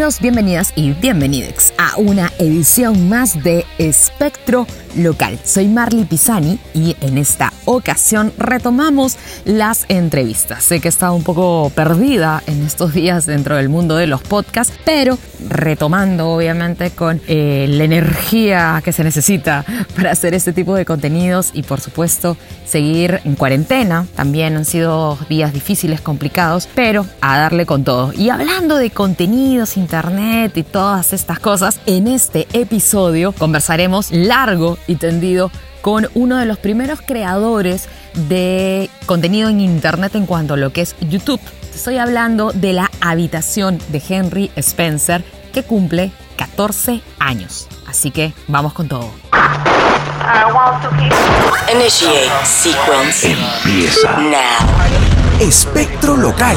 Bienvenidas y bienvenidos a una edición más de Espectro Local. Soy Marley Pisani y en esta ocasión retomamos las entrevistas. Sé que he estado un poco perdida en estos días dentro del mundo de los podcasts, pero retomando obviamente con eh, la energía que se necesita para hacer este tipo de contenidos y por supuesto seguir en cuarentena. También han sido días difíciles, complicados, pero a darle con todo. Y hablando de contenidos, internet y todas estas cosas, en este episodio conversaremos largo y tendido con uno de los primeros creadores de contenido en internet en cuanto a lo que es YouTube. Estoy hablando de la habitación de Henry Spencer que cumple 14 años. Así que vamos con todo. Initiate sequence. Empieza Now. Espectro Local.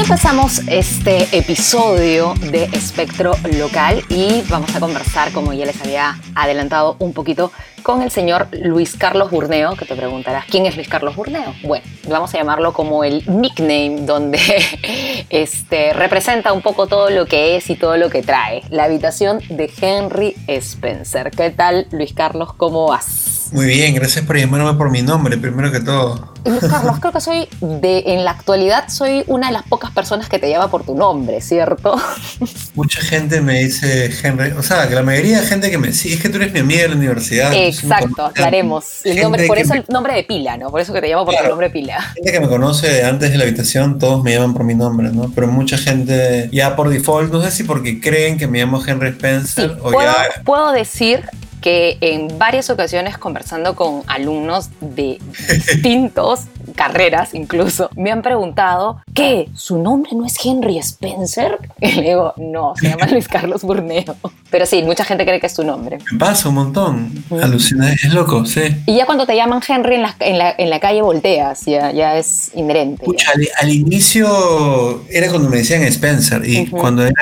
Empezamos este episodio de Espectro Local y vamos a conversar, como ya les había adelantado un poquito, con el señor Luis Carlos Burneo, que te preguntarás, ¿quién es Luis Carlos Burneo? Bueno, vamos a llamarlo como el nickname donde este, representa un poco todo lo que es y todo lo que trae. La habitación de Henry Spencer. ¿Qué tal, Luis Carlos? ¿Cómo vas? Muy bien, gracias por llamarme por mi nombre, primero que todo. Carlos, creo que soy de, en la actualidad soy una de las pocas personas que te llama por tu nombre, ¿cierto? Mucha gente me dice Henry, o sea, que la mayoría de gente que me sí, es que tú eres mi amiga de la universidad. Exacto, aclaremos. El nombre, por eso me- el nombre de pila, ¿no? Por eso que te llamo por tu Claro. nombre pila. Gente que me conoce antes de la habitación, todos me llaman por mi nombre, ¿no? Pero mucha gente ya por default, no sé si porque creen que me llamo Henry Sí, Spencer o puedo, ya... puedo decir que en varias ocasiones conversando con alumnos de distintos carreras incluso, me han preguntado ¿qué? ¿Su nombre no es Henry Spencer? Y le digo, no, se llama Luis Carlos Burneo. Pero sí, mucha gente cree que es tu nombre. Me pasa un montón. Alucina, es loco, sí. Y ya cuando te llaman Henry en la, en la, en la calle volteas, ya, ya es inherente. Pucha, al, al inicio era cuando me decían Spencer y cuando era,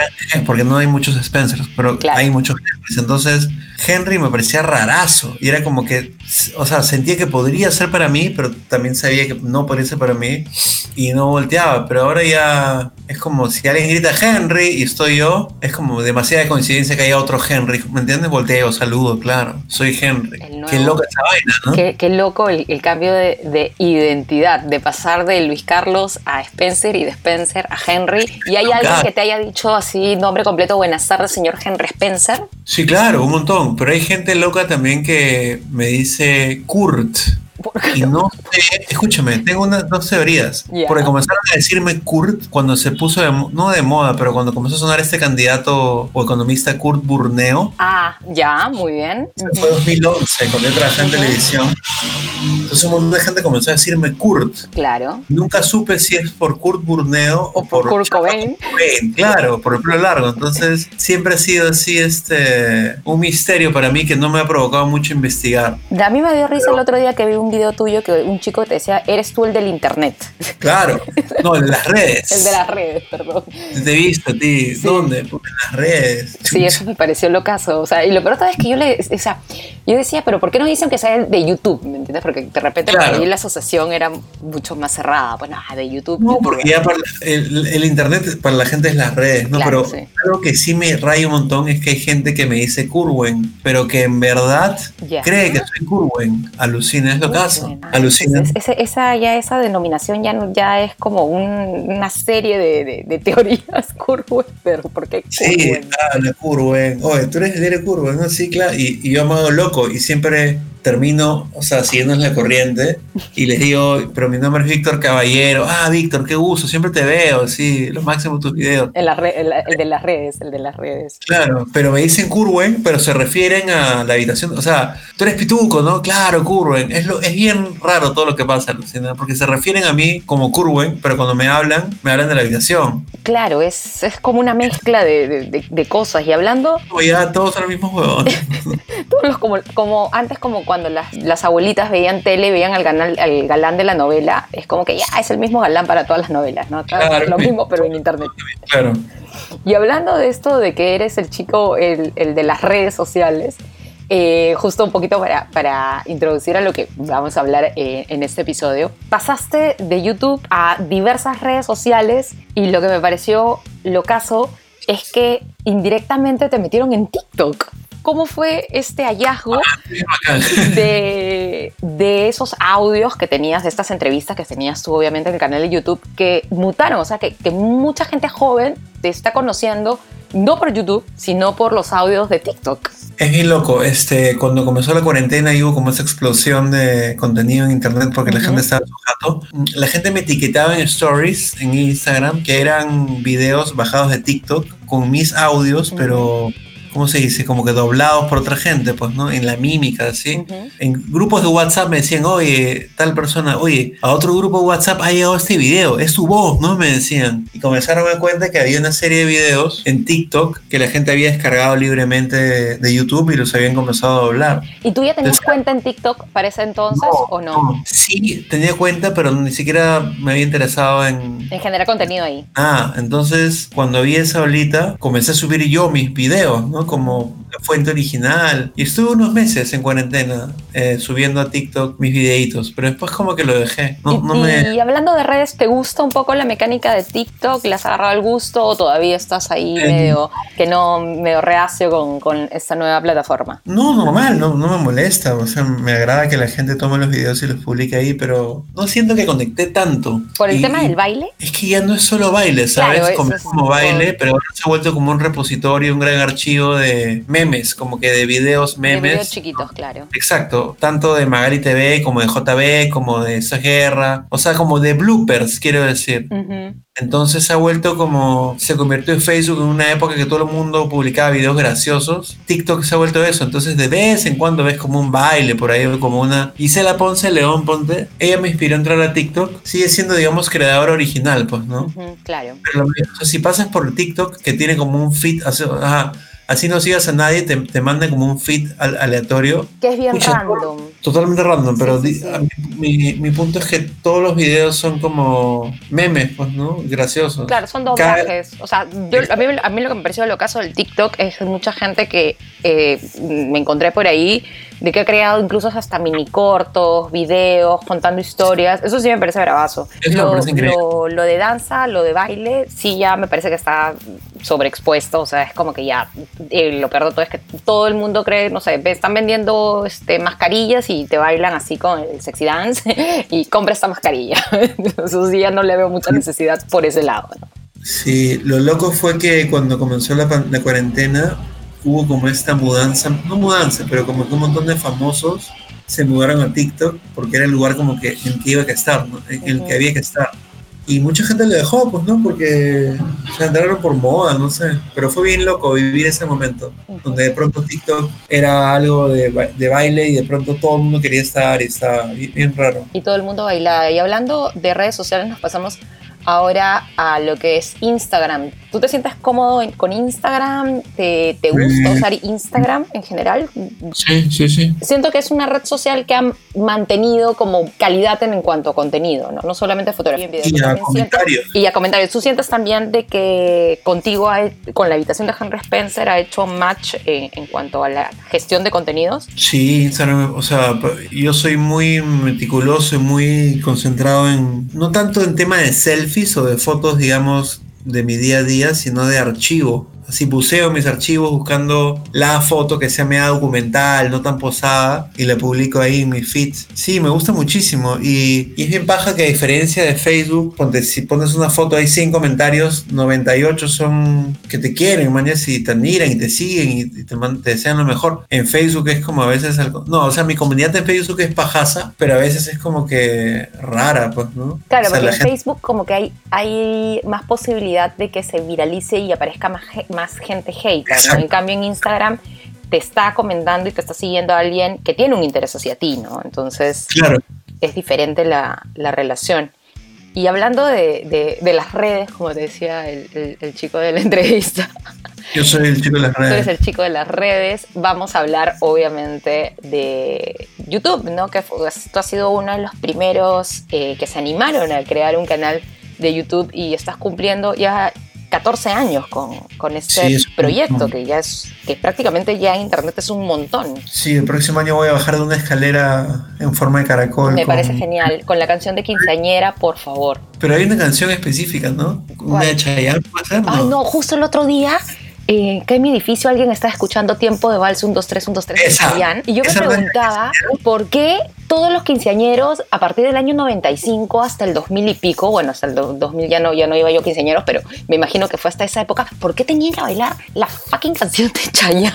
porque no hay muchos Spencers, pero Claro. hay muchos Henrys. Entonces Henry me parecía rarazo y era como que, o sea, sentía que podría ser para mí, pero también sabía que no podría ser para mí y no volteaba. Pero ahora ya es como si alguien grita Henry y estoy yo, es como demasiada coincidencia que haya otro Henry. ¿Me entiendes? Volteo, saludo, claro. Soy Henry. Qué loca esa vaina, ¿no? Qué, qué loco el, el cambio de, de identidad, de pasar de Luis Carlos a Spencer y de Spencer a Henry. ¿Y hay alguien Claro. que te haya dicho así, nombre completo, buenas tardes, señor Henry Spencer? Sí, claro, un montón. Pero hay gente loca también que me dice see kurd Y no sé, escúchame, tengo unas dos teorías. Ya. Porque comenzaron a decirme Kurt cuando se puso, de no de moda, pero cuando comenzó a sonar este candidato o economista Kurt Burneo. Ah, ya, muy bien. Fue 2011, cuando yo trabajé en televisión. Entonces un montón de gente comenzó a decirme Kurt. Claro. Nunca supe si es por Kurt Burneo o, por Kurt Cobain. Cobain, Claro, por el pelo largo. Entonces siempre ha sido así este un misterio para mí que no me ha provocado mucho investigar. A mí me dio risa el otro día que vi un video tuyo que un chico te decía, eres tú el del internet. Claro, no, en las redes. El de las redes, perdón. Te he visto a ti. ¿Dónde? Puta, En las redes. Sí, eso me pareció locazo. O sea, y lo peor es que yo le. O sea, yo decía, pero ¿por qué no dicen que sea el de YouTube? ¿Me entiendes? Porque de repente la asociación era mucho más cerrada. Pues nada, de YouTube. No, porque ya para el, el internet para la gente es las redes, ¿no? Claro, pero sí. algo que sí me raya un montón es que hay gente que me dice Curwen, pero que en verdad cree que soy Curwen. Alucina, es lo caso. Bueno, Alucina. es- es- esa, ya esa denominación ya, ya es como un- una serie de, de- de teorías Kurwen, pero ¿por qué Sí, Kurwen? ah. Oye, tú eres, eres Curwen, ¿no? Sí, claro. Y, y yo me hago loco y siempre termino, o sea, siguiendo la corriente y les digo, pero mi nombre es Víctor Caballero. Ah, Víctor, qué gusto, siempre te veo, sí, lo máximo tus videos. En la re- el, el de las redes, el de las redes. Claro, pero me dicen Curwen, pero se refieren a la habitación. O sea, tú eres pituco, ¿no? Claro, Curwen. Es, lo, es bien raro todo lo que pasa, Luciana, porque se refieren a mí como Curwen, pero cuando me hablan, me hablan de la habitación. Claro, es, es como una mezcla de, de- cosas. Y hablando, Como ya todos son los mismos huevones. todos los como, como antes como cuando las, las abuelitas veían tele, veían al, canal, al galán de la novela, es como que ya es el mismo galán para todas las novelas, ¿no? Claro. lo mismo, pero en internet. Claro. Y hablando de esto, de que eres el chico, el, el de las redes sociales, eh, justo un poquito para, para, introducir a lo que vamos a hablar eh, en este episodio, pasaste de YouTube a diversas redes sociales y lo que me pareció lo caso es que indirectamente te metieron en TikTok. ¿Cómo fue este hallazgo de, de, esos audios que tenías, de estas entrevistas que tenías tú obviamente en el canal de YouTube, que mutaron? O sea, que, que mucha gente joven te está conociendo, no por YouTube, sino por los audios de TikTok. Es bien loco, este, cuando comenzó la cuarentena y hubo como esa explosión de contenido en internet porque uh -huh. la gente estaba en su jato, la gente me etiquetaba en stories en Instagram que eran videos bajados de TikTok con mis audios, uh -huh. pero ¿cómo se dice? Como que doblados por otra gente, pues, ¿no? En la mímica, ¿sí? Uh -huh. En grupos de WhatsApp me decían, oye, tal persona, oye, a otro grupo de WhatsApp ha llegado este video, es su voz, ¿no? Me decían. Y comenzaron a dar cuenta que había una serie de videos en TikTok que la gente había descargado libremente de, de YouTube y los habían comenzado a doblar. ¿Y tú ya tenías entonces, cuenta en TikTok para ese entonces no, o no? no? Sí, tenía cuenta, pero ni siquiera me había interesado en... En generar contenido ahí. Ah, entonces cuando vi esa olita, comencé a subir yo mis videos, ¿no? Como la fuente original. Y estuve unos meses en cuarentena eh, subiendo a TikTok mis videitos, pero después como que lo dejé. No, y, no me... y, hablando de redes, ¿te gusta un poco la mecánica de TikTok? ¿Le has agarrado el gusto o todavía estás ahí eh, medio, que no, medio reacio con, con, esta nueva plataforma? No, normal, no, no me molesta. O sea, me agrada que la gente tome los videos y los publique ahí, pero no siento que conecté tanto. ¿Por el y, tema del baile? Es que ya no es solo baile, ¿sabes? Claro, como, es como baile, pero ahora se ha vuelto como un repositorio, un gran archivo de memes, como que de videos memes. De videos chiquitos, claro. Exacto, tanto de Magali TV como de JB, como de esa guerra, o sea, como de bloopers, quiero decir. Uh -huh. Entonces se ha vuelto como, se convirtió en Facebook en una época que todo el mundo publicaba videos graciosos. TikTok se ha vuelto eso, entonces de vez en cuando ves como un baile por ahí, como una... Gisela Ponce, León Ponte, ella me inspiró a entrar a TikTok, sigue siendo, digamos, creadora original, pues, ¿no? Uh -huh, claro. Pero o sea, si pasas por TikTok, que tiene como un feed, ajá, así no sigas a nadie, te, te manda como un feed aleatorio. Que es bien Pucha, random. Totalmente random, pero sí, sí, sí. Mi, mi, punto es que todos los videos son como memes, pues, ¿no? Graciosos. Claro, son doblajes. Cada... O sea, yo, a, mí, a mí lo que me pareció lo caso del TikTok es mucha gente que eh, me encontré por ahí de que ha creado incluso hasta mini cortos, videos, contando historias. Eso sí me parece bravazo. Eso lo, me parece lo, lo, de danza, lo de baile, sí ya me parece que está sobreexpuesto. O sea, es como que ya eh, lo peor de todo es que todo el mundo cree, no sé, están vendiendo este, mascarillas y te bailan así con el sexy dance y compra esta mascarilla. Eso sí ya no le veo mucha necesidad por ese lado. ¿no? Sí, lo loco fue que cuando comenzó la, la cuarentena hubo como esta mudanza, no mudanza, pero como que un montón de famosos se mudaron a TikTok porque era el lugar como que en que iba que estar, ¿no? en el que había que estar. Y mucha gente le dejó, pues, ¿no? Porque se entraron por moda, no sé. Pero fue bien loco vivir ese momento, donde de pronto TikTok era algo de, de baile y de pronto todo el mundo quería estar y estaba bien, bien raro. Y todo el mundo bailaba. Y hablando de redes sociales, nos pasamos ahora a lo que es Instagram. ¿Tú te sientes cómodo con Instagram? ¿Te, te gusta usar Instagram en general? Sí, sí, sí. Siento que es una red social que ha mantenido como calidad en, en cuanto a contenido, ¿no? No solamente fotografía y video. Y a comentarios. Sientes, y a comentarios. ¿Tú sientes también de que contigo, hay, con la habitación de Henry Spencer, ha hecho match eh, en cuanto a la gestión de contenidos? Sí, Instagram, o sea, yo soy muy meticuloso y muy concentrado en, no tanto en tema de selfies o de fotos, digamos, de mi día a día, sino de archivo. Así buceo mis archivos buscando la foto que sea media documental, no tan posada, y la publico ahí en mi feed. Sí, me gusta muchísimo. Y, y es bien paja que a diferencia de Facebook, ponte, si pones una foto hay 100 comentarios, 98 son que te quieren, man, y te admiran y te siguen y te, te, desean lo mejor. En Facebook es como a veces algo... No, o sea, mi comunidad en Facebook es pajaza, pero a veces es como que rara, pues, ¿no? Claro, o sea, porque en gente... Facebook como que hay, hay más posibilidad de que se viralice y aparezca más más gente hater, ¿no? En cambio en Instagram te está comentando y te está siguiendo a alguien que tiene un interés hacia ti, ¿no? Entonces claro. es diferente la, la relación. Y hablando de, de, de, las redes, como te decía el, el, el chico de la entrevista, Yo soy el chico de las Tú eres redes. el chico de las redes. Vamos a hablar, obviamente, de YouTube, ¿no? Que fue- tú has sido uno de los primeros eh, que se animaron a crear un canal de YouTube y estás cumpliendo ya 14 años con, con este Sí, es un proyecto, que ya es, que prácticamente ya Internet es un montón. Sí, el próximo año voy a bajar de una escalera en forma de caracol. Me con- parece genial. Con la canción de Quinceañera, por favor. Pero hay una canción específica, ¿no? Una de Chayanne, ¿puede ser? Ay, no, justo el otro día. Eh, que en mi edificio alguien está escuchando tiempo de vals 1, 2, 3, 1, 2, 3 de Esa, Chayanne. Y yo me preguntaba por qué todos los quinceañeros a partir del año 95 hasta el 2000 y pico, bueno, hasta el do- 2000 ya no, ya no iba yo quinceañeros, pero me imagino que fue hasta esa época, ¿por qué tenían que bailar la fucking canción de Chayanne?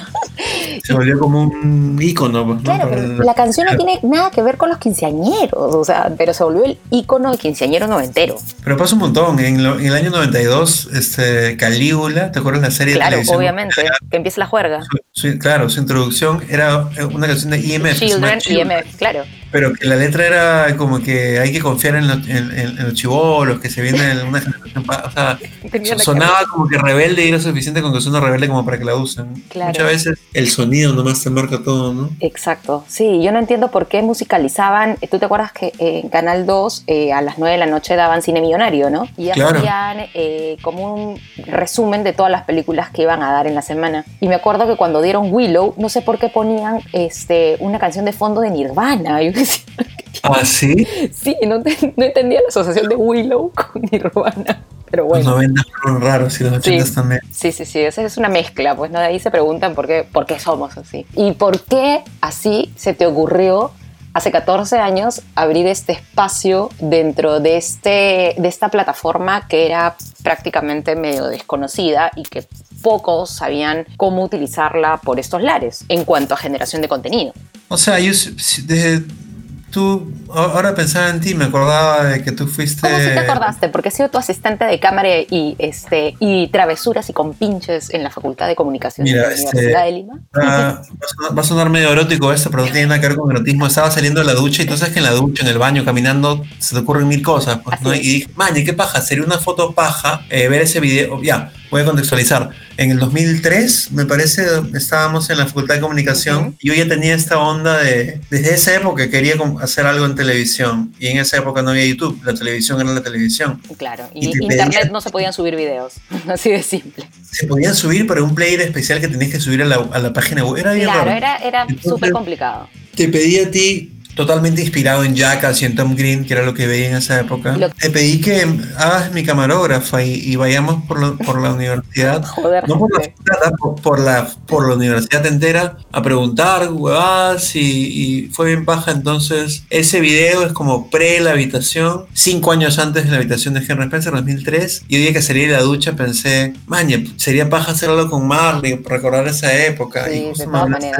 Se volvió como un ícono. ¿no? Claro, pero la canción no tiene nada que ver con los quinceañeros, o sea, pero se volvió el ícono de quinceañero noventero. Pero pasa un montón. En, lo- en el año 92, este, Calígula, ¿te acuerdas la serie de Obviamente, que empiece la juerga. Su- su- claro, su introducción era una canción de IMF. Children, IMF, claro. Pero que la letra era como que hay que confiar en, los- en- en- los chivolos, que se vienen en una generación. O sea, Tenía la sonaba como que rebelde y era suficiente con que suene rebelde como para que la usen. Claro. Muchas veces el sonido nomás te marca todo, ¿no? Exacto, sí, yo no entiendo por qué musicalizaban, tú te acuerdas que en Canal 2 eh, a las 9 de la noche daban cine millonario, ¿no? Y Claro. hacían eh, como un resumen de todas las películas que iban a dar en la semana. Y me acuerdo que cuando dieron Willow, no sé por qué ponían este, una canción de fondo de Nirvana. Yo Ah, sí. sí, no, te- no entendía la asociación de Willow con Nirvana, pero Los bueno. 90 fueron raros y los 80 también. Sí, sí, sí, esa es una mezcla, pues ¿no? de ahí se preguntan por qué, por qué somos así. Y por qué así se te ocurrió hace 14 años abrir este espacio dentro de, este, de esta plataforma que era prácticamente medio desconocida y que pocos sabían cómo utilizarla por estos lares en cuanto a generación de contenido. O sea, yo desde tú, ahora pensaba en ti, me acordaba de que tú fuiste. ¿Cómo si te acordaste? Porque he sido tu asistente de cámara y, este, y travesuras y compinches en la Facultad de Comunicación Mira, de la este, Universidad de Lima. Ah, va, a sonar, medio erótico esto, pero no tiene nada que ver con erotismo. Estaba saliendo de la ducha y tú sabes que en la ducha, en el baño, caminando, se te ocurren mil cosas. Pues, ¿no? Y dije, maña, ¿qué paja? Sería una foto paja eh, ver ese video. Ya, voy a contextualizar. En el 2003, me parece, estábamos en la Facultad de Comunicación y yo ya tenía esta onda de, desde esa época quería hacer algo en televisión y en esa época no había YouTube, la televisión era la televisión. Claro, Y y te internet pedían- no se podían subir videos, así de simple. Se podían subir, pero un player especial que tenías que subir a la, a la página web. Era bien Claro, raro. era, era súper complicado. Te pedí a ti, totalmente inspirado en Jackass y en Tom Green, que era lo que veía en esa época. Lo- Te pedí que hagas mi camarógrafa y, y vayamos por la, por la universidad. Joder, No por la, facultad, por, por la, por la universidad entera a preguntar, huevadas, y, y fue bien paja. Entonces, ese video es como pre la habitación, cinco años antes de la habitación de Henry Spencer, 2003. Y hoy día que salí de la ducha pensé, maña, sería paja hacerlo con Marley, recordar esa época. Sí, y de todas maneras.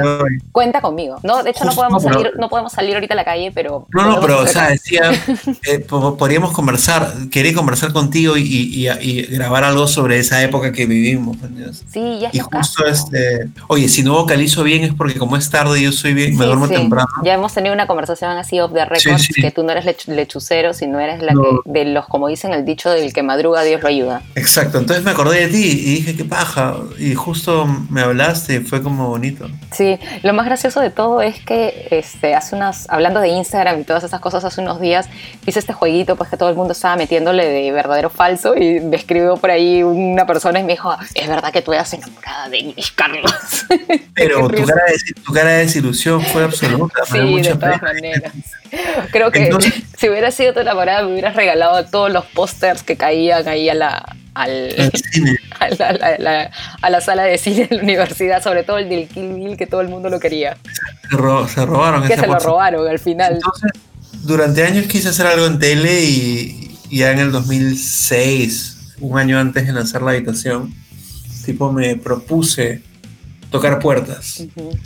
Cuenta conmigo. No, de hecho no Justo, podemos no, salir, no podemos salir ahorita a la calle, pero No, no, pero, o sea, decía, eh, po- podríamos conversar, quería conversar contigo y, y- y- y grabar algo sobre esa época que vivimos. ¿me entiendes? sí, ya es Y justo caso. este, oye, si no vocalizo bien es porque como es tarde yo soy bien, me duermo sí. temprano. Ya hemos tenido una conversación así off the record, Sí, que tú no eres lech- lechucero, sino eres la No. que, de los, como dicen el dicho, del que madruga Dios lo ayuda. Exacto, entonces me acordé de ti y dije, qué paja. Y justo me hablaste y fue como bonito. Sí, lo más gracioso de todo es que este, hace unas, hablando de Instagram y todas esas cosas, hace unos días hice este jueguito pues que todo el mundo estaba metiéndole de verdadero o falso y me escribió por ahí una persona y me dijo, es verdad que tú eras enamorada de Luis Carlos. Pero tu cara, de, tu cara de desilusión fue absoluta. Sí, de todas pena. maneras. Creo que Entonces- si hubiera sido tu enamorada me hubieras regalado todos los pósters que caían ahí a la, al, cine. a, la, a la- a la sala de cine de la universidad, sobre todo el del Kill Bill, que todo el mundo lo quería. Se, ro- se robaron Que se lo robaron al final. Entonces, durante años quise hacer algo en tele y, ya en el 2006, un año antes de lanzar la habitación, tipo me propuse tocar puertas. Ujú.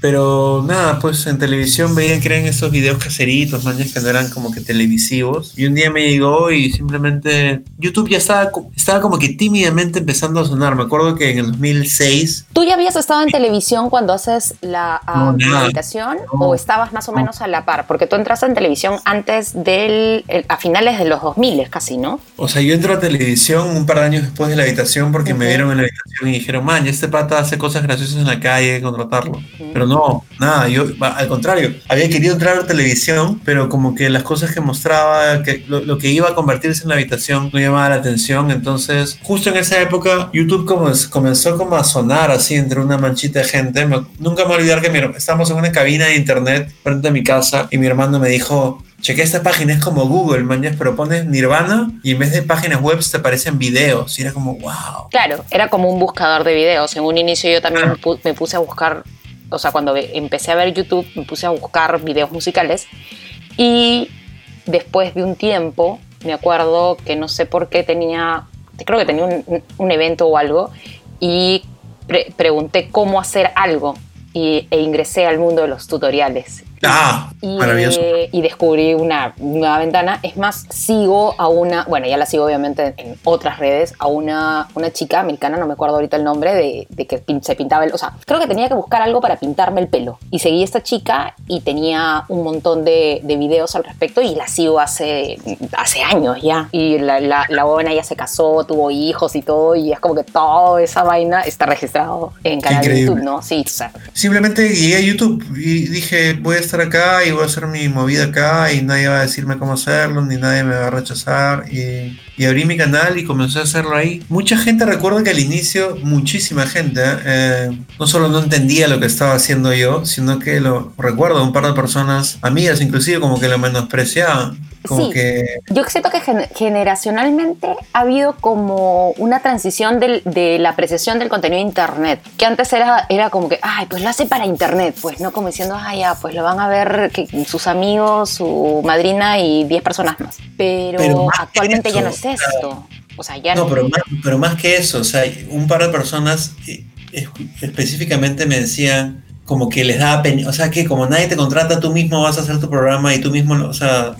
Pero nada, pues en televisión veían que eran esos videos caseritos, mañas que no eran como que televisivos. Y un día me llegó y simplemente YouTube ya estaba, estaba como que tímidamente empezando a sonar. Me acuerdo que en el 2006 ¿Tú ya habías estado en televisión cuando haces la No, nada. habitación No. o estabas más o menos a la par? Porque tú entraste en televisión antes del, el- a finales de los 2000 casi, ¿no? O sea, yo entro a televisión un par de años después de la habitación porque me Ujú. vieron en la habitación y dijeron, man, este pata hace cosas graciosas en la calle, hay que contratarlo. Pero no, nada, yo, al contrario, había querido entrar a televisión, pero como que las cosas que mostraba, que lo, lo que iba a convertirse en la habitación no llamaba la atención. Entonces, justo en esa época, YouTube como es- comenzó como a sonar así entre una manchita de gente. Me- nunca me voy a olvidar que mi estábamos en una cabina de internet frente a mi casa y mi hermano me dijo, Chequé esta página, es como Google, mañas, pero pones Nirvana y en vez de páginas web te aparecen videos. Y era como, wow. Claro, era como un buscador de videos. En un inicio yo también me puse a buscar, o sea, cuando empecé a ver YouTube, me puse a buscar videos musicales y después de un tiempo, me acuerdo que no sé por qué tenía, creo que tenía un, un evento o algo y pre- pregunté cómo hacer algo y, e ingresé al mundo de los tutoriales. Ah, Y, maravilloso. eh, y descubrí una nueva ventana. Es más, sigo a una, bueno, ya la sigo obviamente en otras redes, a una, una chica americana, no me acuerdo ahorita el nombre, de, de que pin- se pintaba el, o sea, creo que tenía que buscar algo para pintarme el pelo. Y seguí a esta chica y tenía un montón de, de videos al respecto y la sigo hace, hace años ya. Y la, la, la buena ya se casó, tuvo hijos y todo, y es como que toda esa vaina está registrado en canal de. YouTube, ¿no? Sí, o sea, Simplemente llegué a YouTube y dije, voy a estar acá y voy a hacer mi movida acá y nadie va a decirme cómo hacerlo, ni nadie me va a rechazar. Y, y abrí mi canal y comencé a hacerlo ahí. Mucha gente recuerda que al inicio, muchísima gente, eh, no solo no entendía lo que estaba haciendo yo, sino que lo recuerdo, un par de personas, amigas inclusive, como que lo menospreciaban. Como Sí. que Yo siento que gen- generacionalmente ha habido como una transición del- de la apreciación del contenido de Internet, que antes era, era como que, ay, pues lo hace para Internet, pues no como diciendo, ay, ya, pues lo van a ver que, sus amigos, su madrina y 10 personas más. Pero, Pero más actualmente ya no es esto. O sea, ya No, pero más, pero más que eso, o sea, un par de personas eh, es- específicamente me decían como que les daba pena, o sea, que como nadie te contrata, tú mismo vas a hacer tu programa y tú mismo, o sea,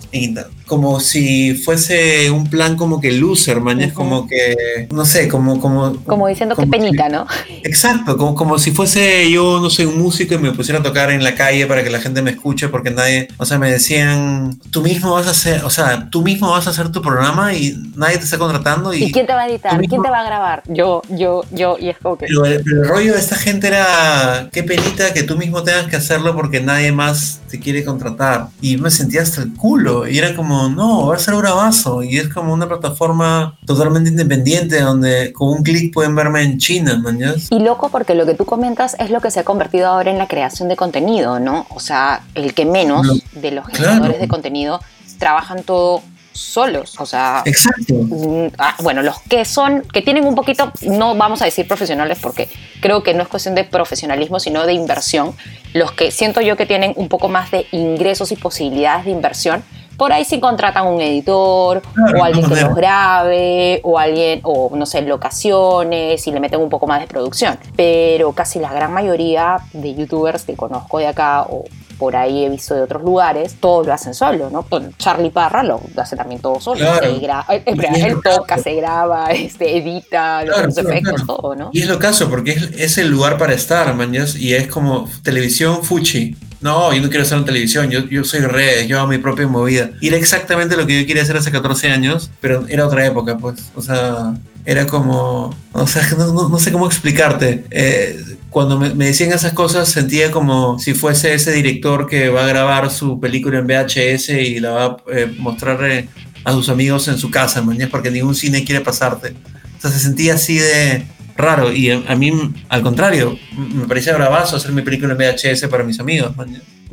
como si fuese un plan como que loser, man, es como que, no sé, como... Como, como diciendo que como si- penita, ¿no? Exacto, como, como si fuese yo, no sé, un músico y me pusiera a tocar en la calle para que la gente me escuche, porque nadie, o sea, me decían, tú mismo vas a hacer, o sea, tú mismo vas a hacer tu programa y nadie te está contratando y... ¿Y quién te va a editar? mismo- ¿Quién te va a grabar? Yo, yo, yo, y es como que... Pero el, pero el rollo de esta gente era, qué penita que tú mismo tengas que hacerlo porque nadie más te quiere contratar. Y me sentía hasta el culo. Y era como, no, va a ser un bravazo. Y es como una plataforma totalmente independiente donde con un clic pueden verme en China, mañas. Y loco porque lo que tú comentas es lo que se ha convertido ahora en la creación de contenido, ¿no? O sea, el que menos No, de los claro. generadores de contenido trabajan todo solos. O sea, Exacto. mm, ah, bueno, los que son, que tienen un poquito, no vamos a decir profesionales porque creo que no es cuestión de profesionalismo, sino de inversión. Los que siento yo que tienen un poco más de ingresos y posibilidades de inversión, por ahí sí contratan un editor Claro, o alguien que los grabe o alguien, o no sé, locaciones y le meten un poco más de producción. Pero casi la gran mayoría de youtubers que conozco de acá o por ahí he visto de otros lugares, todos lo hacen solo, ¿no? Charlie Parra lo hace también todo solo. Claro. Él lo toca, se graba, este, edita, Claro, los efectos, claro. todo, ¿no? Y es lo caso, porque es, es el lugar para estar, mañas. Y es como televisión fuchi. No, yo no quiero estar en televisión, yo, yo soy red, yo hago mi propia movida. Y era exactamente lo que yo quería hacer hace 14 años, pero era otra época, pues. O sea, era como. O sea, no, sé cómo explicarte. Eh, cuando me, me decían esas cosas, sentía como si fuese ese director que va a grabar su película en VHS y la va a eh, mostrar eh, a sus amigos en su casa, mañana, porque ningún cine quiere pasarte. O sea, se sentía así de raro. Y a, mí, al contrario, me parecía bravazo hacer mi película en VHS para mis amigos.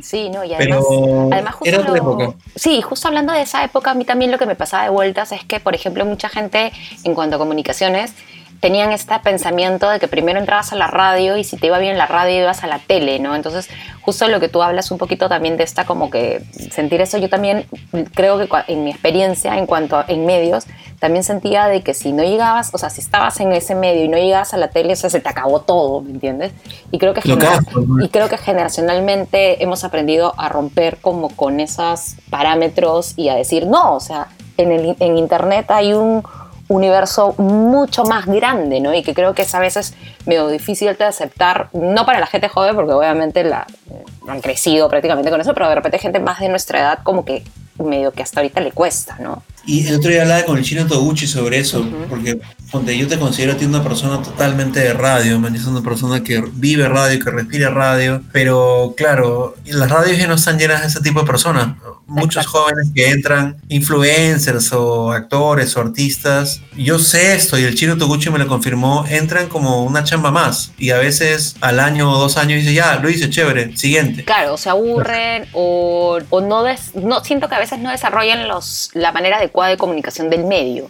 Sí, no, y además, Pero además justo era otra lo- época. Sí, justo hablando de esa época, a mí también lo que me pasaba de vueltas es que, por ejemplo, mucha gente en cuanto a comunicaciones tenían este pensamiento de que primero entrabas a la radio y si te iba bien la radio ibas a la tele, ¿no? Entonces, justo lo que tú hablas un poquito también de esta como que sentir eso, yo también creo que en mi experiencia en cuanto a, en medios, también sentía de que si no llegabas, o sea, si estabas en ese medio y no llegabas a la tele, o sea, se te acabó todo, ¿me entiendes? Y creo que, y creo que generacionalmente hemos aprendido a romper como con esos parámetros y a decir, no, o sea, en, el, en Internet hay un universo mucho más grande, ¿no? Y que creo que es a veces medio difícil de aceptar, no para la gente joven, porque obviamente la, eh, han crecido prácticamente con eso, pero de repente gente más de nuestra edad como que medio que hasta ahorita le cuesta, ¿no? Y el otro día hablaba con el chino Toguchi sobre eso, porque yo te considero a ti una persona totalmente de radio, man, soy una persona que vive radio, que respira radio, pero claro, las radios ya no están llenas de ese tipo de personas. Muchos jóvenes que entran, influencers o actores o artistas, yo sé esto y el chino Toguchi me lo confirmó, entran como una chamba más y a veces al año o dos años dice, ya, lo hice, chévere, siguiente. Claro, se aburren o, o no, des- no siento que a veces no desarrollan los, la manera adecuada de comunicación del medio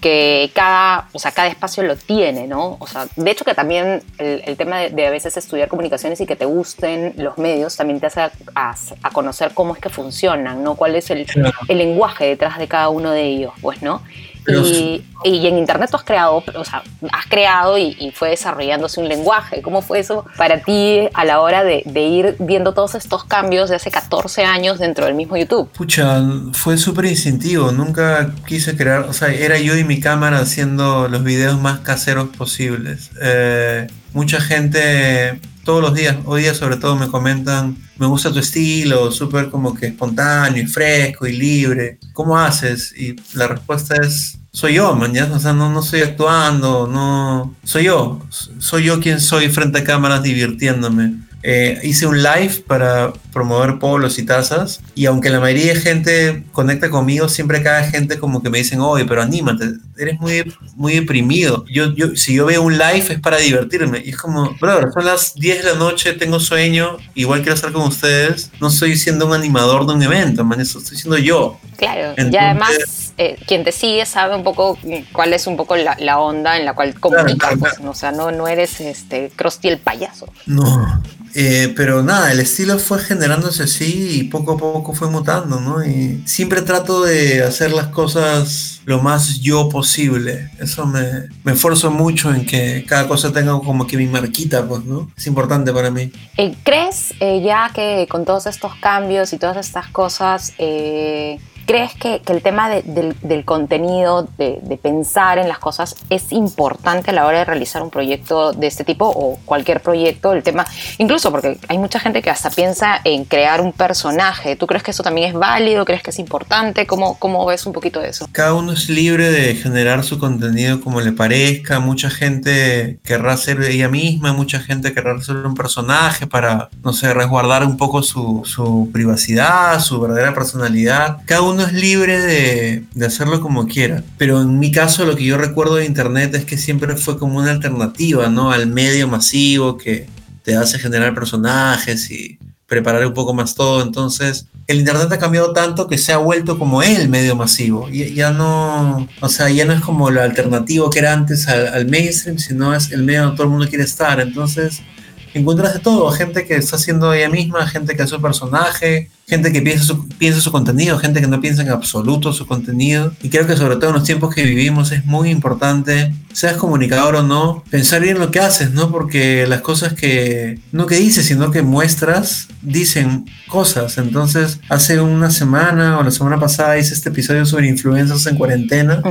que cada, o sea, cada espacio lo tiene, ¿no? O sea, de hecho que también el, el tema de, de a veces estudiar comunicaciones y que te gusten los medios también te hace a, a- a conocer cómo es que funcionan, ¿no? Cuál es el lenguaje detrás de cada uno de ellos, pues, ¿no? Y, y en internet tú has creado, o sea, has creado y, y fue desarrollándose un lenguaje. ¿Cómo fue eso para ti a la hora de, de ir viendo todos estos cambios de hace 14 años dentro del mismo YouTube? Pucha, fue súper instintivo, nunca quise crear, o sea, era yo y mi cámara haciendo los videos más caseros posibles. Eh, mucha gente, todos los días, hoy día sobre todo me comentan, me gusta tu estilo, súper como que espontáneo y fresco y libre. ¿Cómo haces? Y la respuesta es, soy yo, man, ¿ya? O sea, no, no estoy actuando, no... Soy yo, soy yo quien soy frente a cámaras divirtiéndome. Eh, hice un live para promover polos y tazas y aunque la mayoría de gente conecta conmigo, siempre cada gente como que me dicen, oye, pero anímate, eres muy, muy deprimido. Yo, yo, si yo veo un live es para divertirme y es como, brother, son las 10 de la noche, tengo sueño, igual quiero estar con ustedes, no estoy siendo un animador de un evento, man, eso estoy siendo yo. Claro, y Entonces- además eh, quien te sigue sabe un poco cuál es un poco la, la onda en la cual comunicas, claro, claro. ¿no? o sea, no, no eres este Krusty el payaso. No, eh, pero nada, el estilo fue generándose así y poco a poco fue mutando, ¿no? Y siempre trato de hacer las cosas lo más yo posible. Eso me, me esfuerzo mucho en que cada cosa tenga como que mi marquita, pues, ¿no? Es importante para mí. Eh, ¿Crees eh, ya que con todos estos cambios y todas estas cosas, eh, crees que, que el tema de- del, del contenido, de, de pensar en las cosas, es importante a la hora de realizar un proyecto de este tipo o cualquier proyecto? El tema, incluso porque hay mucha gente que hasta piensa en crear un personaje. ¿Tú crees que eso también es válido? ¿Crees que es importante? ¿Cómo, cómo ves un poquito de eso? Cada uno es libre de generar su contenido como le parezca. Mucha gente querrá ser ella misma, mucha gente querrá ser un personaje para, no sé, resguardar un poco su, su privacidad, su verdadera personalidad. Cada es libre de, de hacerlo como quiera. Pero en mi caso, lo que yo recuerdo de Internet es que siempre fue como una alternativa, ¿no? Al medio masivo que te hace generar personajes y preparar un poco más todo. Entonces, el Internet ha cambiado tanto que se ha vuelto como el medio masivo. Y ya no, o sea, ya no es como lo alternativo que era antes al, al mainstream, sino es el medio donde todo el mundo quiere estar. Entonces, encuentras de todo, gente que está haciendo ella misma, gente que hace su personaje, gente que piensa su, piensa su contenido, gente que no piensa en absoluto su contenido. Y creo que sobre todo en los tiempos que vivimos es muy importante, seas comunicador o no, pensar bien lo que haces, ¿no? Porque las cosas que, no que dices, sino que muestras, dicen cosas. Entonces, hace una semana o la semana pasada hice este episodio sobre influencers en cuarentena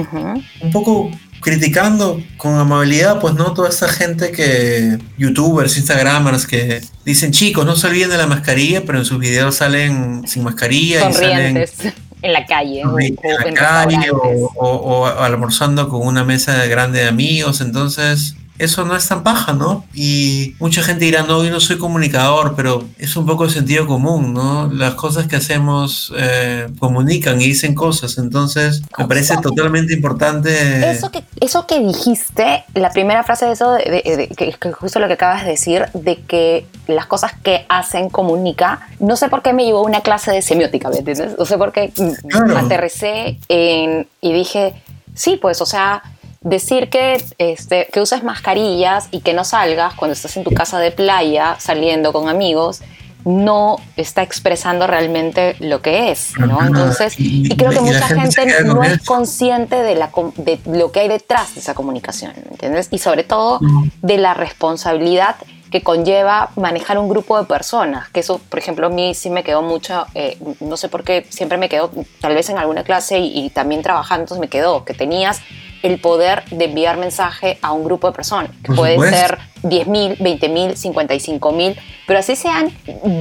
un poco criticando con amabilidad, pues no, toda esta gente que, youtubers, instagramers, que dicen, chicos, no se olviden de la mascarilla, pero en sus videos salen sin mascarilla y salen Sonrientes en la calle o, en la en calle restaurantes. o, o- o almorzando con una mesa grande de amigos, entonces eso no es tan paja, ¿no? Y mucha gente dirá, no, yo no soy comunicador, pero es un poco de sentido común, ¿no? Las cosas que hacemos eh, comunican y dicen cosas, entonces me parece totalmente importante. Eso que, eso que dijiste, la primera frase de eso, de, de- de- que, que justo lo que acabas de decir, de que las cosas que hacen comunica, no sé por qué me llevó una clase de semiótica, ¿me entiendes? No sé por qué Claro. aterricé en- y dije, sí, pues, o sea, decir que, este, que uses mascarillas y que no salgas cuando estás en tu casa de playa saliendo con amigos, no está expresando realmente lo que es, ¿no? Entonces, Y- y, creo que y mucha gente no es consciente de, la, de lo que hay detrás de esa comunicación, ¿me ¿entiendes? Y sobre todo Ujú. de la responsabilidad que conlleva manejar un grupo de personas, que eso, por ejemplo, a mí sí me quedó mucho, eh, no sé por qué, siempre me quedó, tal vez en alguna clase y, y también trabajando, entonces me quedó, que tenías el poder de enviar mensaje a un grupo de personas, que puede supuesto. ser 10.000, 20.000, 55.000, pero así sean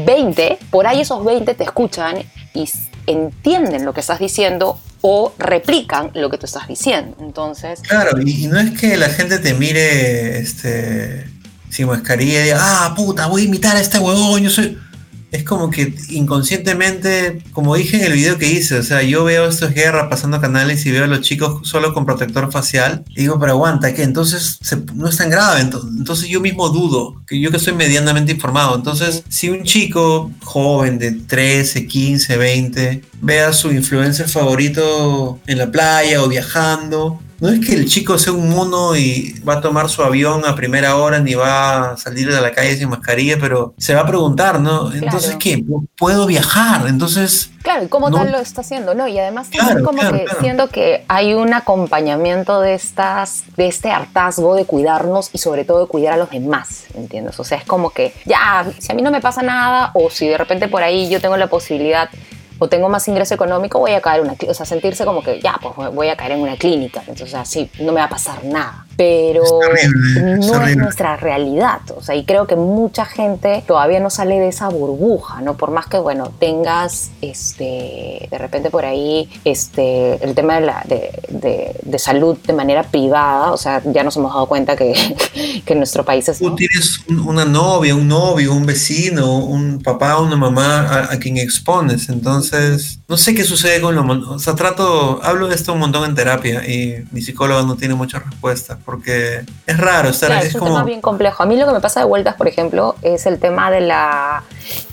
20, por ahí esos 20 te escuchan y entienden lo que estás diciendo o replican lo que tú estás diciendo. Entonces, Claro, y, y no es que la gente te mire este, sin mascarilla y diga, ah, puta, voy a imitar a este huevón, yo soy... Es como que inconscientemente, como dije en el video que hice, o sea, yo veo estos guerras pasando canales y veo a los chicos solo con protector facial y digo, pero aguanta, ¿qué? Entonces se- no es tan grave, ento- entonces yo mismo dudo, que yo que soy medianamente informado, entonces si un chico joven de 13, 15, 20 ve a su influencer favorito en la playa o viajando, no es que el chico sea un mono y va a tomar su avión a primera hora ni va a salir de la calle sin mascarilla, pero se va a preguntar, ¿no? Entonces. ¿qué? ¿Puedo viajar? Entonces, Claro, ¿y cómo No. tal lo está haciendo? No, y además Claro, como claro, que siento que hay un acompañamiento de estas, de este hartazgo de cuidarnos y sobre todo de cuidar a los demás, ¿entiendes? O sea, es como que ya, si a mí no me pasa nada, o si de repente por ahí yo tengo la posibilidad o tengo más ingreso económico, voy a caer en una o sea, sentirse como que ya, pues voy a caer en una clínica, entonces así, no me va a pasar nada. Pero es no es nuestra realidad, o sea, y creo que mucha gente todavía no sale de esa burbuja, ¿no? Por más que, bueno, tengas, este, de repente por ahí, este, el tema de, la, de, de- de salud de manera privada, o sea, ya nos hemos dado cuenta que, que en nuestro país es... tú tienes un- una novia, un novio, un vecino, un papá, una mamá a, a quien expones. Entonces, no sé qué sucede con lo... O sea, trato, hablo de esto un montón en terapia y mi psicóloga no tiene muchas respuestas porque es raro estar... Claro, es es un como... tema bien complejo. A mí lo que me pasa de vueltas, por ejemplo, es el tema de la...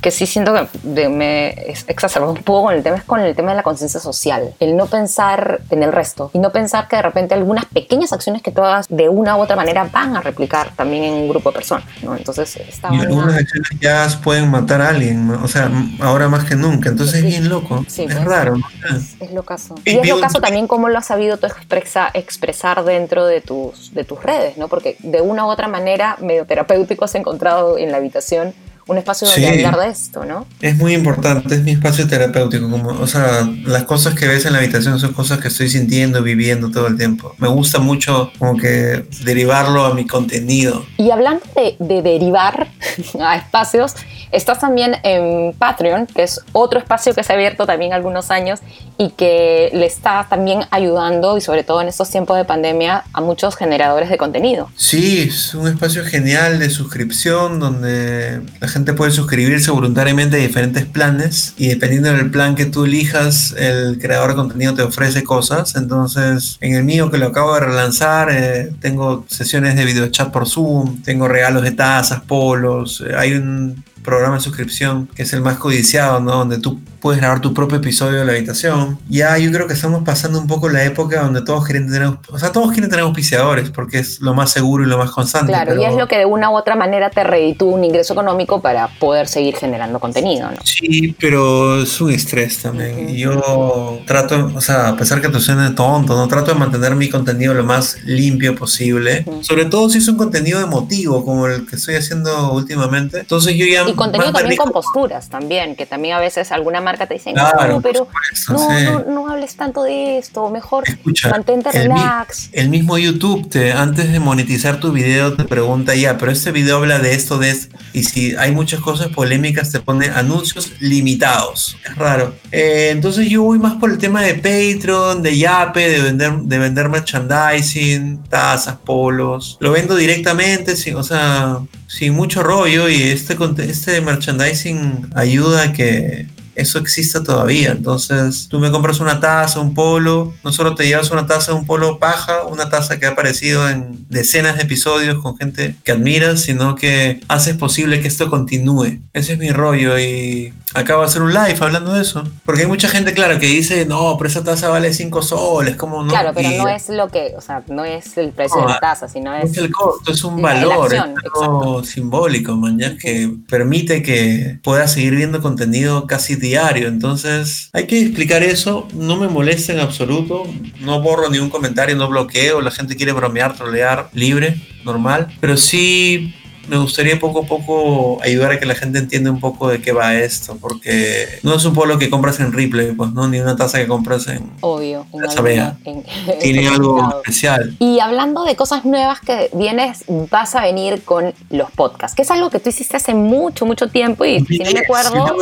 que sí siento que de- me exacerbó un poco con el tema, es con el tema de la conciencia social. El no pensar en el resto y no pensar que de repente algunas pequeñas acciones que tú hagas de una u otra manera van a replicar también en un grupo de personas, ¿no? Entonces, Y algunas acciones ya pueden matar a alguien, ¿no? o sea, ahora más que nunca. Entonces es bien loco, Sí, es pues. raro. ¿no? Es, es lo caso. Y Y es lo caso también cómo lo has sabido tú expresa- expresar dentro de tus, de tus redes, ¿no? Porque de una u otra manera, medio terapéutico, has encontrado en la habitación un espacio donde Sí. hablar de esto, ¿no? Es muy importante, es mi espacio terapéutico. Como, o sea, las cosas que ves en la habitación son cosas que estoy sintiendo, viviendo todo el tiempo. Me gusta mucho como que derivarlo a mi contenido. Y hablando de, de derivar a espacios, estás también en Patreon, que es otro espacio que se ha abierto también algunos años y que le está también ayudando, y sobre todo en estos tiempos de pandemia, a muchos generadores de contenido. Sí, es un espacio genial de suscripción donde la gente puede suscribirse voluntariamente a diferentes planes y dependiendo del plan que tú elijas, el creador de contenido te ofrece cosas. Entonces, en el mío que lo acabo de relanzar, eh, tengo sesiones de videochat por Zoom, tengo regalos de tazas, polos, eh, hay un programa de suscripción que es el más codiciado, ¿no? Donde tú puedes grabar tu propio episodio de la habitación. Ya yo creo que estamos pasando un poco la época donde todos quieren tener, o sea, todos quieren tener auspiciadores porque es lo más seguro y lo más constante. Claro, y pero- es lo que de una u otra manera te reditúa un ingreso económico para poder seguir generando contenido, ¿no? Sí, pero es un estrés también. Ujú. Y yo trato, o sea, a pesar que te suene tonto, no trato de mantener mi contenido lo más limpio posible. Ujú. Sobre todo si es un contenido emotivo, como el que estoy haciendo últimamente. Entonces yo ya Y contenido también con posturas también, que también a veces alguna marca te dice, Claro, no, pero supuesto, no, sí. no, no hables tanto de esto, mejor Escucha, mantente relax. El mismo YouTube, te, antes de monetizar tu video, te pregunta ya, pero este video habla de esto, de esto. Y si hay muchas cosas polémicas, te pone anuncios limitados. Es raro. Eh, entonces yo voy más por el tema de Patreon, de Yape, de vender, de vender merchandising, tazas, polos. Lo vendo directamente, sin, o sea, sin mucho rollo. Y este, conte- este merchandising ayuda que eso exista todavía. Entonces, tú me compras una taza, un polo, no solo te llevas una taza, un polo paja, una taza que ha aparecido en decenas de episodios con gente que admiras, sino que haces posible que esto continúe. Ese es mi rollo y acabo de hacer un live hablando de eso. Porque hay mucha gente, claro, que dice, no, pero esa taza vale 5 soles, como no. Claro, pero Y- no es lo que, o sea, no es el precio de No, la taza, sino no es... es el costo, es un valor, es algo simbólico, man, ya, que permite que puedas seguir viendo contenido casi diario. Entonces, hay que explicar eso. No me molesta en absoluto. No borro ningún comentario, no bloqueo. La gente quiere bromear, trolear, libre, normal. Pero sí me gustaría poco a poco ayudar a que la gente entienda un poco de qué va esto, porque no es un polo que compras en Ripley, pues no, ni una taza que compras en... Obvio. en alguna- en- Tiene en algo mercado. especial. Y hablando de cosas nuevas que vienes, vas a venir con los podcasts, que es algo que tú hiciste hace mucho, mucho tiempo y si no me 2010, acuerdo,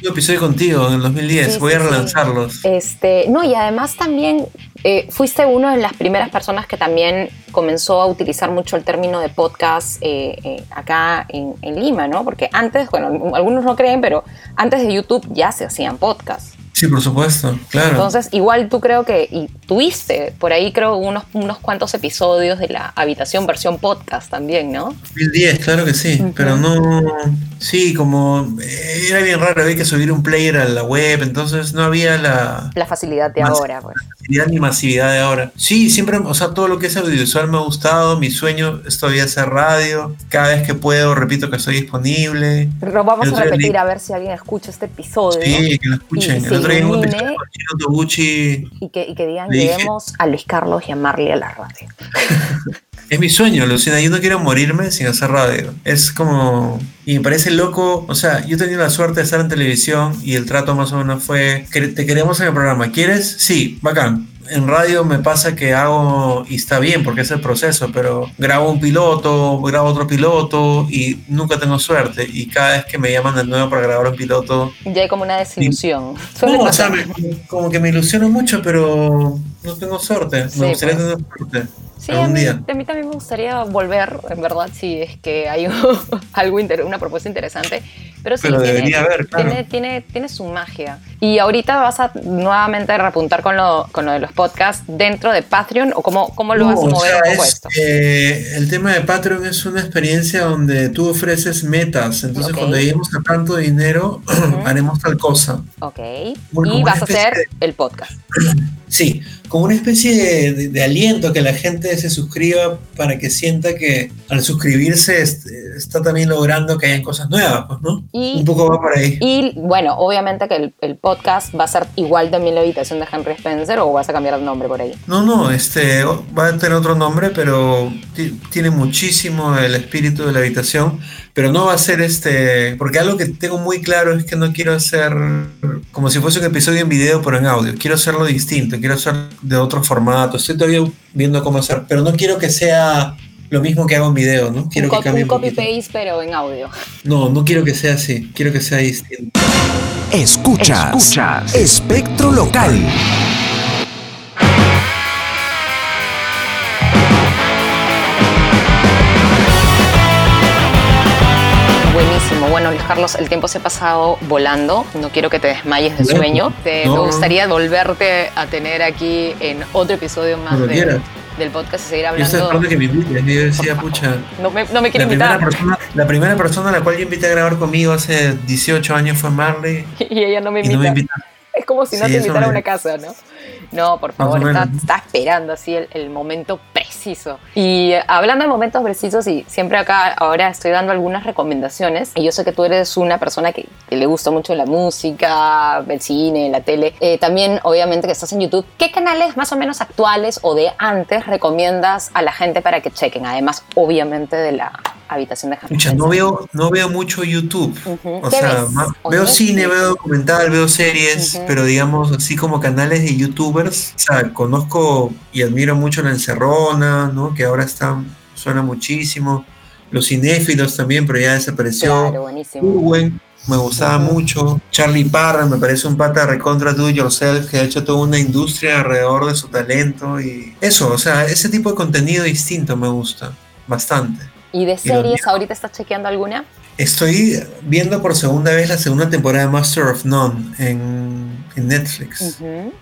tengo episodio contigo en el 2010. Sí, Voy sí, a sí. relanzarlos. Este, no, y además también eh, fuiste una de las primeras personas que también comenzó a utilizar mucho el término de podcast eh, eh, acá en, en Lima, ¿no? Porque antes, bueno, algunos no creen, pero antes de YouTube ya se hacían podcasts. Sí, por supuesto, claro. Entonces, igual tú creo que, y tuviste por ahí creo unos, unos cuantos episodios de la habitación versión podcast también, ¿no? 2010, claro que sí, pero no. Sí, como eh, era bien raro, había que subir un player a la web, entonces no había la La facilidad de Más- ahora, pues. Facilidad ni masividad de ahora. Sí, siempre, o sea, todo lo que es audiovisual me ha gustado. Mi sueño es todavía hacer radio. Cada vez que puedo, repito que estoy disponible. Pero vamos a día repetir leí- a ver si alguien escucha este episodio Sí, que lo escuchen. Y El otro día con y que, y que digan, Le dije- lleguemos a Luis Carlos y a Marley a la radio. Es mi sueño, Lucina. Yo no quiero morirme sin hacer radio. Es como. Y me parece loco. O sea, yo he tenido la suerte de estar en televisión y el trato más o menos fue: "Que- Te queremos en el programa. ¿Quieres? Sí, bacán. En radio me pasa que hago, y está bien porque es el proceso, pero grabo un piloto, grabo otro piloto y nunca tengo suerte. Y cada vez que me llaman de nuevo para grabar un piloto, Ya hay como una desilusión. Suele no, o sea, pasar. me- como que me ilusiono mucho, pero no tengo suerte. Sí, me gustaría pues. tener suerte. Sí, a mí, a mí también me gustaría volver, en verdad, si es que hay algo inter- una propuesta interesante. Pero sí, Pero tiene, debería haber, claro. tiene, tiene, tiene su magia. Y ahorita vas a nuevamente repuntar con lo, con lo de los podcasts dentro de Patreon o cómo, cómo lo No, vas a o mover sea, un poco es, esto. eh, el tema de Patreon es una experiencia donde tú ofreces metas. Entonces, Ok. cuando lleguemos a tanto dinero, haremos tal cosa. Ok. Bueno, y vas a hacer especie el podcast. Sí, como una especie de, de- de aliento que la gente se suscriba para que sienta que al suscribirse est- está también logrando que hayan cosas nuevas, pues, ¿no? Y- Un poco va por ahí. Y bueno, obviamente que el, el podcast va a ser igual también la habitación de Henry Spencer o vas a cambiar el nombre por ahí. No, no, este va a tener otro nombre, pero ti- tiene muchísimo el espíritu de la habitación, pero no va a ser este, porque algo que tengo muy claro es que no quiero hacer como si fuese un episodio en video, pero en audio. Quiero hacerlo distinto, quiero hacer de otro formato. Estoy todavía viendo cómo hacer, pero no quiero que sea lo mismo que hago en video, ¿no? Quiero un que cambie un poquito. copy-paste, pero en audio. No, no quiero que sea así, quiero que sea distinto. Escuchas. Escuchas. Espectro local. Bueno, Luis Carlos, el tiempo se ha pasado volando. No quiero que te desmayes de sueño. Te- no. Me gustaría volverte a tener aquí en otro episodio más Cuando de- quieras. del podcast y seguir Yo hablando. esperando que me invites. Yo decía, pucha, No me, no me quiere La primera, invitar. persona, la primera persona a la cual yo invité a grabar conmigo hace 18 años fue Marley Y ella no me y invita. no me invitó. Es como si no Sí, te invitara a una casa, ¿no? No, por favor, está, esperando así el, el momento preciso. Y eh, hablando de momentos precisos, y siempre acá ahora estoy dando algunas recomendaciones, y yo sé que tú eres una persona que, que le gusta mucho la música, el cine, la tele, eh, también obviamente que estás en YouTube. ¿Qué canales más o menos actuales o de antes recomiendas a la gente para que chequen? Además, obviamente, de la habitación de Pucha, no veo, no veo mucho YouTube. O ¿Qué sea, ves? ma- ¿O veo cine, veo documental, veo series, pero digamos así como canales de youtubers. O sea, conozco y admiro mucho La Encerrona, ¿no? Que ahora está, suena muchísimo. Los cinéfilos también, pero ya desapareció. Claro. Urwen, me gustaba mucho. Charlie Parra me parece un pata recontra do it yourself que ha hecho toda una industria alrededor de su talento y eso, o sea, ese tipo de contenido distinto me gusta bastante. ¿Y de Y series ahorita estás chequeando alguna? Estoy viendo por segunda vez la segunda temporada de Master of None en, en Netflix. Ujú.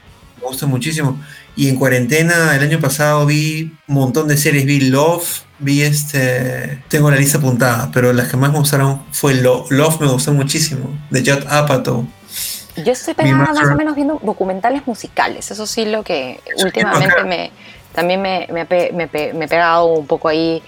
Me gusta muchísimo. Y en cuarentena, el año pasado vi un montón de series. Vi Love, vi este. Tengo la lista apuntada, pero las que más me gustaron fue Lo- Love, me gustó muchísimo. De Judd Apatow. Yo estoy pegada más o menos viendo documentales musicales. Eso sí, lo que últimamente me, también me, me, me me he pegado un poco ahí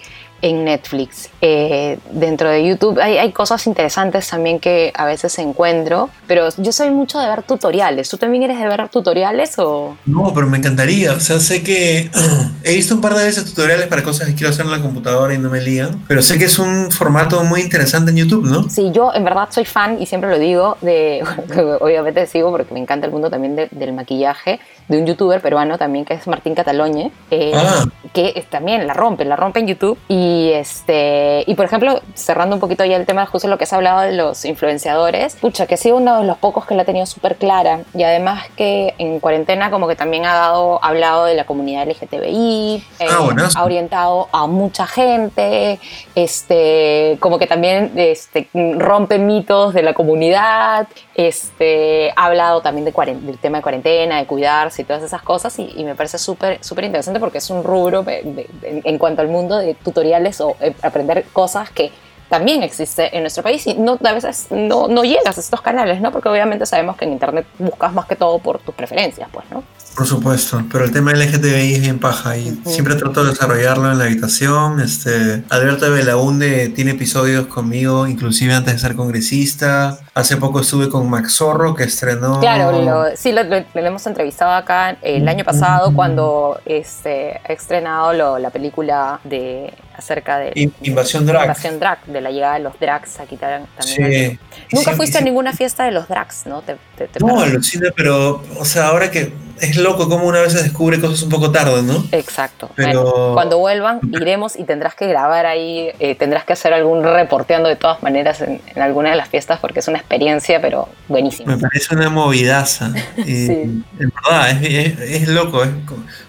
en Netflix. Eh, dentro de YouTube hay, hay cosas interesantes también que a veces encuentro, pero yo soy mucho de ver tutoriales. ¿Tú también eres de ver tutoriales o...? No, pero me encantaría. O sea, sé que he visto un par de veces tutoriales para cosas que quiero hacer en la computadora y no me lían. Pero sé que es un formato muy interesante en YouTube, ¿no? Sí, yo en verdad soy fan y siempre lo digo de, obviamente sigo porque me encanta el mundo también de- del maquillaje, de un youtuber peruano también que es Martín Cataloñe, eh, Ah. que también la rompe, la rompe en YouTube. Y este y por ejemplo, cerrando un poquito ya el tema justo lo que has hablado de los influenciadores, pucha, que ha sido uno de los pocos que la ha tenido súper clara. Y además que en cuarentena como que también ha dado, ha hablado de la comunidad LGTBI, eh, Ah, buenazo. ha orientado a mucha gente, este, como que también este, rompe mitos de la comunidad, este, ha hablado también de del tema de cuarentena, de cuidarse y todas esas cosas y, me parece súper súper interesante porque es un rubro en cuanto al mundo de tutoriales o eh, aprender cosas que también existe en nuestro país y no, a veces no, no llegas a estos canales, ¿no? Porque obviamente sabemos que en internet buscas más que todo por tus preferencias, pues, ¿no? Por supuesto, pero el tema LGTBI es bien paja y siempre trato de desarrollarlo en la habitación. Este, Alberto de Belaunde tiene episodios conmigo, inclusive antes de ser congresista. Hace poco estuve con Max Zorro, que estrenó... Claro, lo- sí, lo, lo- lo hemos entrevistado acá el año pasado cuando este, ha estrenado la película de acerca de In- Invasión Drag. Invasión Drag, de la llegada de los drags aquí ta- también. Sí. Nunca sí- fuiste a ninguna fiesta de los drags, ¿no? Te, te- te No, alucina, pero, o sea, ahora que es loco como una vez se descubre cosas un poco tarde, ¿no? Exacto. Pero- Bueno, cuando vuelvan iremos y tendrás que grabar ahí, eh, tendrás que hacer algún reporteando de todas maneras en, en alguna de las fiestas porque es una experiencia, pero buenísima. Me parece una movidaza. Y Sí. Verdad, es, es- es loco. es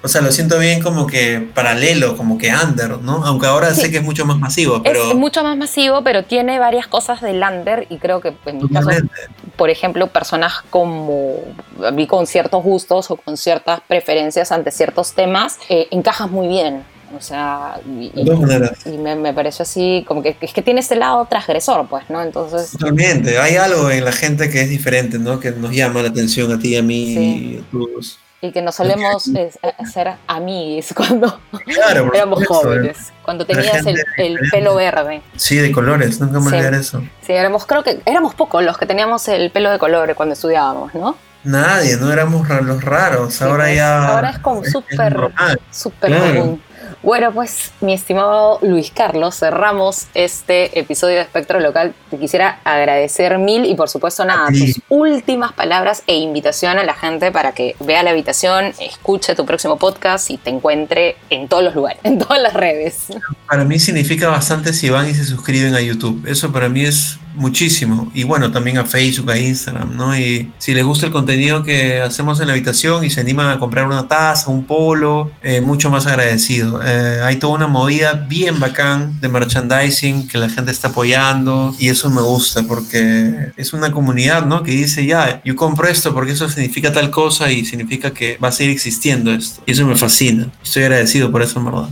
o sea, lo siento bien como que paralelo, como que under, ¿no? Aunque ahora Sí. sé que es mucho más masivo, pero... Es mucho más masivo, pero tiene varias cosas de Lander y creo que en mi caso, por ejemplo, personas como a mí con ciertos gustos o con ciertas preferencias ante ciertos temas, eh, encajas muy bien. O sea, y, De todas maneras. y me, me pareció así, como que es que tiene ese lado transgresor, pues, ¿no? Entonces, Totalmente. Hay algo en la gente que es diferente, ¿no? Que nos llama la atención a ti, a mí Sí. y a todos. y que nos solemos eh, hacer amiguis cuando Claro, éramos supuesto, jóvenes, cuando tenías el, el pelo verde. Sí, de colores, nunca me Sí. olvidaré eso. Sí, éramos, creo que éramos pocos los que teníamos el pelo de color cuando estudiábamos, ¿no? Nadie, no éramos ra- los raros. Sí, ahora pues, ya. ahora es como súper súper Claro. común. Bueno, pues mi estimado Luis Carlos, cerramos este episodio de Espectro Local. Te quisiera agradecer mil y por supuesto nada, tus últimas palabras e invitación a la gente para que vea la habitación, escuche tu próximo podcast y te encuentre en todos los lugares, en todas las redes. Para mí significa bastante si van y se suscriben a YouTube. Eso para mí es muchísimo. Y bueno, también a Facebook, a Instagram, ¿no? Y si les gusta el contenido que hacemos en la habitación y se animan a comprar una taza, un polo, eh, mucho más agradecido. Eh, hay toda una movida bien bacán de merchandising que la gente está apoyando y eso me gusta porque es una comunidad, ¿no? Que dice, ya, yo compro esto porque eso significa tal cosa y significa que va a seguir existiendo esto. Y eso me fascina. Estoy agradecido por eso, en verdad.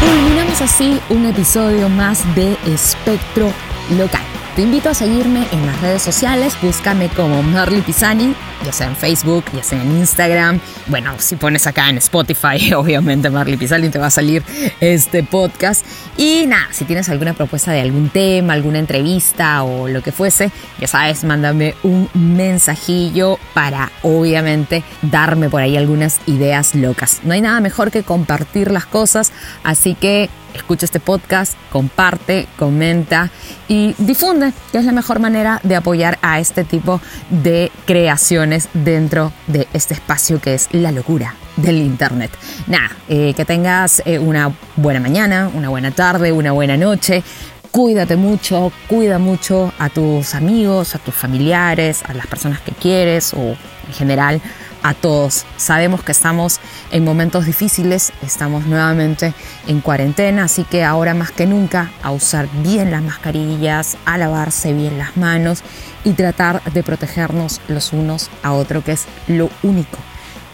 Culminamos así un episodio más de Espectro Local. Te invito a seguirme en las redes sociales, búscame como Marley Pisani, ya sea en Facebook, ya sea en Instagram. Bueno, si pones acá en Spotify, obviamente Marley Pisani te va a salir este podcast. Y nada, si tienes alguna propuesta de algún tema, alguna entrevista o lo que fuese, ya sabes, mándame un mensajillo para obviamente darme por ahí algunas ideas locas. No hay nada mejor que compartir las cosas, así que escucha este podcast, comparte, comenta y difunde, que es la mejor manera de apoyar a este tipo de creaciones dentro de este espacio que es la locura del Internet. Nada, eh, que tengas eh, una buena mañana, una buena tarde, una buena noche. Cuídate mucho, cuida mucho a tus amigos, a tus familiares, a las personas que quieres o en general a todos. Sabemos que estamos en momentos difíciles, estamos nuevamente en cuarentena, así que ahora más que nunca a usar bien las mascarillas, a lavarse bien las manos y tratar de protegernos los unos a otros, que es lo único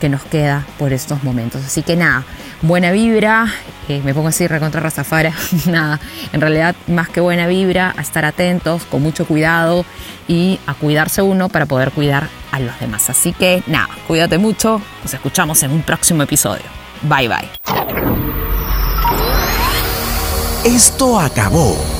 que nos queda por estos momentos. Así que nada, buena vibra, eh, me pongo así recontra Rastafara, nada, en realidad más que buena vibra, a estar atentos, con mucho cuidado y a cuidarse uno para poder cuidar a los demás. Así que nada, cuídate mucho, nos escuchamos en un próximo episodio. Bye bye. Esto acabó.